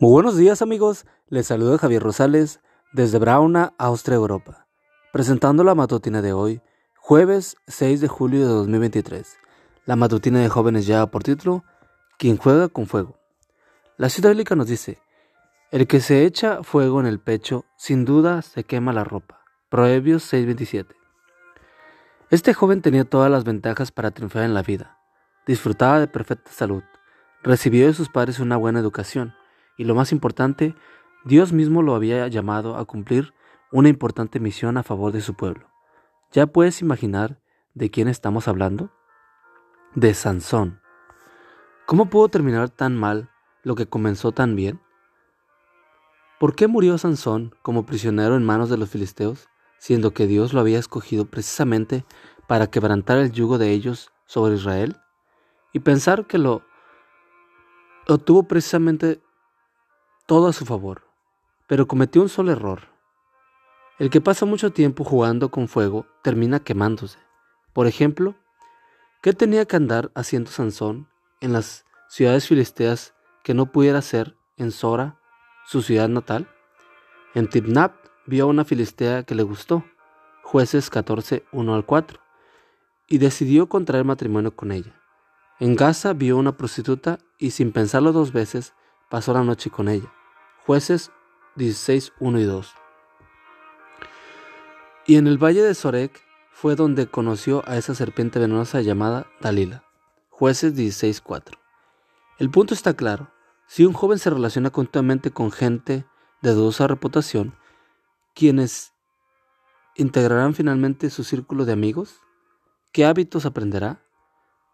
Muy buenos días amigos, les saluda Javier Rosales desde Brauna, Austria, Europa, presentando la matutina de hoy, jueves 6 de julio de 2023. La matutina de jóvenes lleva por título Quien juega con fuego. La ciudad bíblica nos dice, el que se echa fuego en el pecho, sin duda se quema la ropa. Proverbios 6:27. Este joven tenía todas las ventajas para triunfar en la vida. Disfrutaba de perfecta salud, recibió de sus padres una buena educación y lo más importante, Dios mismo lo había llamado a cumplir una importante misión a favor de su pueblo. ¿Ya puedes imaginar de quién estamos hablando? De Sansón. ¿Cómo pudo terminar tan mal lo que comenzó tan bien? ¿Por qué murió Sansón como prisionero en manos de los filisteos? siendo que Dios lo había escogido precisamente para quebrantar el yugo de ellos sobre Israel? Y pensar que lo obtuvo precisamente todo a su favor, pero cometió un solo error. El que pasa mucho tiempo jugando con fuego termina quemándose. Por ejemplo, ¿qué tenía que andar haciendo Sansón en las ciudades filisteas que no pudiera hacer en Sora, su ciudad natal? En Tibnat vio a una filistea que le gustó, jueces 14, 1 al 4, y decidió contraer matrimonio con ella. En Gaza vio a una prostituta y sin pensarlo dos veces pasó la noche con ella. Jueces 16, 1 y 2. Y en el valle de Sorek fue donde conoció a esa serpiente venenosa llamada Dalila. Jueces 16, 4. El punto está claro. Si un joven se relaciona continuamente con gente de dudosa reputación, ¿Quiénes integrarán finalmente su círculo de amigos? ¿Qué hábitos aprenderá?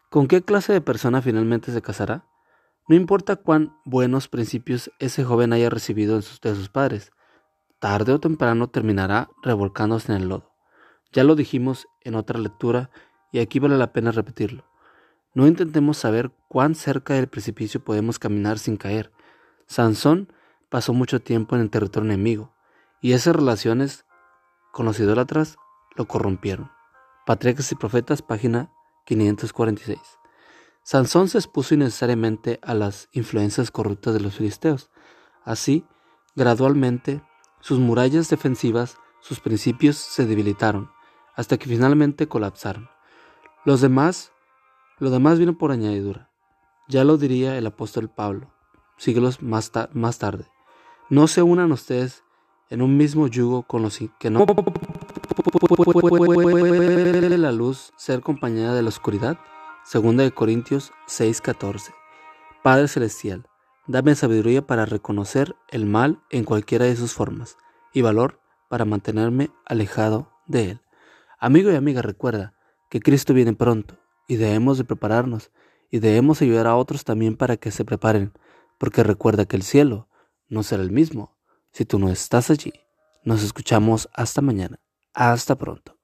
¿Con qué clase de persona finalmente se casará? No importa cuán buenos principios ese joven haya recibido de sus padres, tarde o temprano terminará revolcándose en el lodo. Ya lo dijimos en otra lectura y aquí vale la pena repetirlo. No intentemos saber cuán cerca del precipicio podemos caminar sin caer. Sansón pasó mucho tiempo en el territorio enemigo y esas relaciones con los idólatras lo corrompieron. Patriarcas y Profetas, página 546. Sansón se expuso innecesariamente a las influencias corruptas de los filisteos. Así, gradualmente, sus murallas defensivas, sus principios se debilitaron, hasta que finalmente colapsaron. Los demás, lo demás vino por añadidura. Ya lo diría el apóstol Pablo, siglos más, más tarde. No se unan ustedes en un mismo yugo con los que no puede la luz ser compañera de la oscuridad. Segunda de Corintios 6:14. Padre celestial, dame sabiduría para reconocer el mal en cualquiera de sus formas y valor para mantenerme alejado de él. Amigo y amiga, recuerda que Cristo viene pronto y debemos de prepararnos y debemos ayudar a otros también para que se preparen, porque recuerda que el cielo no será el mismo si tú no estás allí. Nos escuchamos hasta mañana. Hasta pronto.